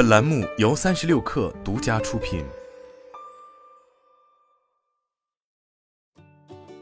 本栏目由三十六氪独家出品。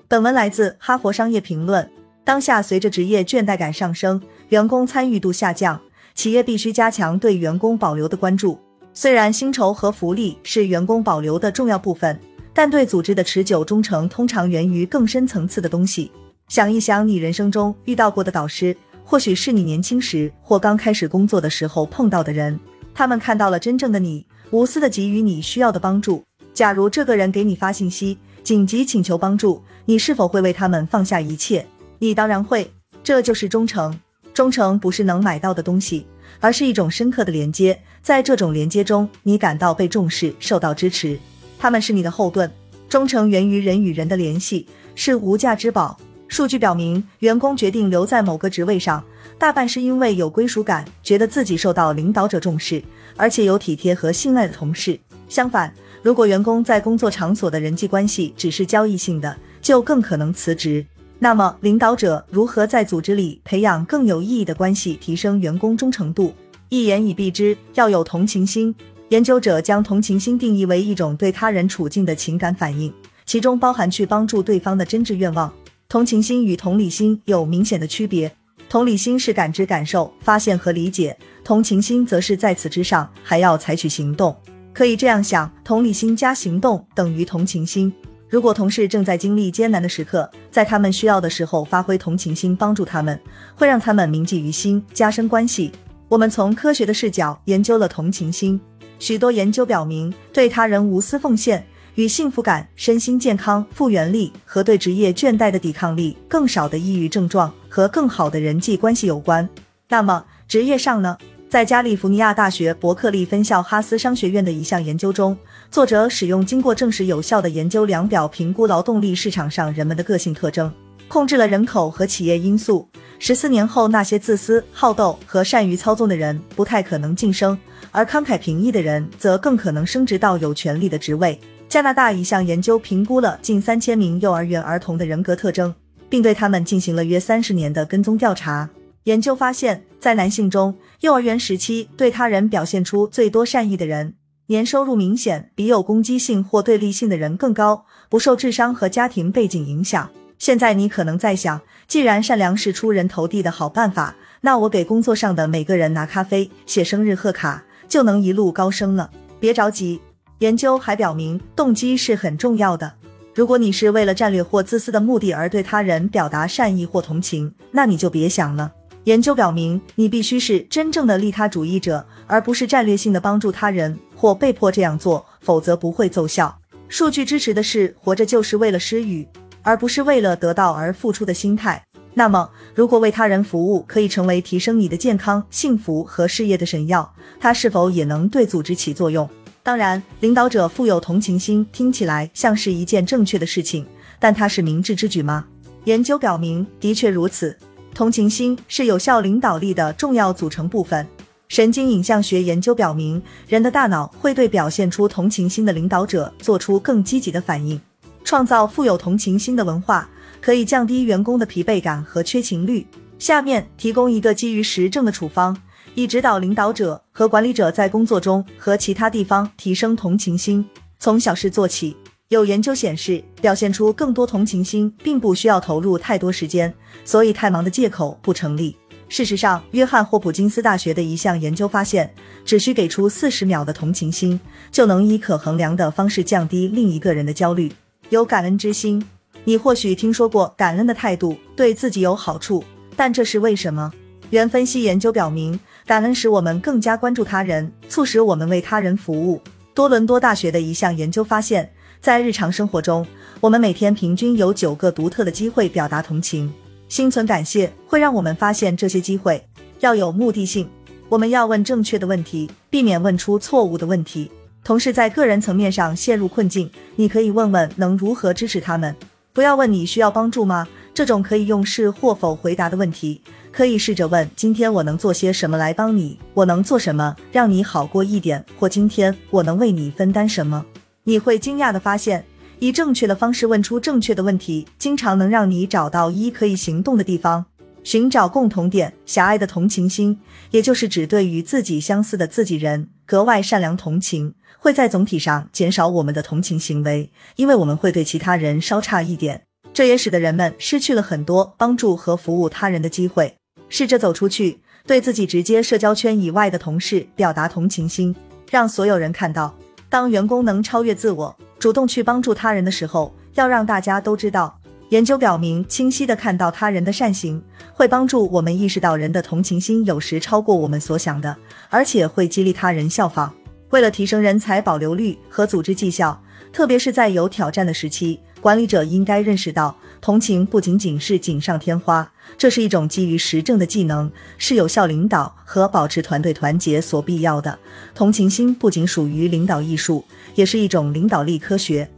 本文来自《哈佛商业评论》。当下随着职业倦怠感上升，员工参与度下降，企业必须加强对员工保留的关注。虽然薪酬和福利是员工保留的重要部分，但对组织的持久忠诚通常源于更深层次的东西。想一想，你人生中遇到过的导师，或许是你年轻时或刚开始工作的时候碰到的人，他们看到了真正的你，无私的给予你需要的帮助。假如这个人给你发信息，紧急请求帮助，你是否会为他们放下一切？你当然会。这就是忠诚。忠诚不是能买到的东西，而是一种深刻的连接。在这种连接中，你感到被重视，受到支持。他们是你的后盾。忠诚源于人与人的联系，是无价之宝。数据表明，员工决定留在某个职位上，大半是因为有归属感，觉得自己受到领导者重视，而且有体贴和信赖的同事。相反，如果员工在工作场所的人际关系只是交易性的，就更可能辞职。那么，领导者如何在组织里培养更有意义的关系，提升员工忠诚度？一言以蔽之，要有同情心。研究者将同情心定义为一种对他人处境的情感反应，其中包含去帮助对方的真挚愿望。同情心与同理心有明显的区别，同理心是感知、感受、发现和理解，同情心则是在此之上还要采取行动。可以这样想，同理心加行动等于同情心。如果同事正在经历艰难的时刻，在他们需要的时候发挥同情心帮助他们，会让他们铭记于心，加深关系。我们从科学的视角研究了同情心，许多研究表明，对他人无私奉献。与幸福感、身心健康、复原力和对职业倦怠的抵抗力、更少的抑郁症状和更好的人际关系有关。那么，职业上呢？在加利福尼亚大学伯克利分校哈斯商学院的一项研究中，作者使用经过证实有效的研究量表评估劳动力市场上人们的个性特征，控制了人口和企业因素。十四年后，那些自私、好斗和善于操纵的人不太可能晋升，而慷慨平易的人则更可能升职到有权力的职位。加拿大一项研究评估了近三千名幼儿园儿童的人格特征，并对他们进行了约三十年的跟踪调查。研究发现，在男性中，幼儿园时期对他人表现出最多善意的人，年收入明显比有攻击性或对立性的人更高，不受智商和家庭背景影响。现在你可能在想，既然善良是出人头地的好办法，那我给工作上的每个人拿咖啡、写生日贺卡，就能一路高升了？别着急。研究还表明，动机是很重要的。如果你是为了战略或自私的目的而对他人表达善意或同情，那你就别想了。研究表明，你必须是真正的利他主义者，而不是战略性的帮助他人或被迫这样做，否则不会奏效。数据支持的是活着就是为了施予，而不是为了得到而付出的心态。那么，如果为他人服务可以成为提升你的健康、幸福和事业的神药，它是否也能对组织起作用？当然，领导者富有同情心听起来像是一件正确的事情，但它是明智之举吗？研究表明，的确如此。同情心是有效领导力的重要组成部分。神经影像学研究表明，人的大脑会对表现出同情心的领导者做出更积极的反应。创造富有同情心的文化，可以降低员工的疲惫感和缺勤率。下面提供一个基于实证的处方。以指导领导者和管理者在工作中和其他地方提升同情心，从小事做起。有研究显示，表现出更多同情心并不需要投入太多时间，所以太忙的借口不成立。事实上，约翰霍普金斯大学的一项研究发现，只需给出四十秒的同情心，就能以可衡量的方式降低另一个人的焦虑。有感恩之心，你或许听说过感恩的态度对自己有好处，但这是为什么？原分析研究表明。感恩使我们更加关注他人，促使我们为他人服务。多伦多大学的一项研究发现，在日常生活中，我们每天平均有九个独特的机会表达同情。心存感谢会让我们发现这些机会。要有目的性，我们要问正确的问题，避免问出错误的问题。同事在个人层面上陷入困境，你可以问问能如何支持他们。不要问你需要帮助吗？这种可以用是或否回答的问题。可以试着问：今天我能做些什么来帮你？我能做什么让你好过一点？或今天我能为你分担什么？你会惊讶的发现，以正确的方式问出正确的问题，经常能让你找到一可以行动的地方。寻找共同点，狭隘的同情心，也就是指对与自己相似的自己人格外善良同情，会在总体上减少我们的同情行为，因为我们会对其他人稍差一点。这也使得人们失去了很多帮助和服务他人的机会。试着走出去，对自己直接社交圈以外的同事表达同情心，让所有人看到，当员工能超越自我，主动去帮助他人的时候，要让大家都知道。研究表明，清晰的看到他人的善行，会帮助我们意识到人的同情心有时超过我们所想的，而且会激励他人效仿。为了提升人才保留率和组织绩效，特别是在有挑战的时期，管理者应该认识到，同情不仅仅是锦上添花，这是一种基于实证的技能，是有效领导和保持团队团结所必要的。同情心不仅属于领导艺术，也是一种领导力科学。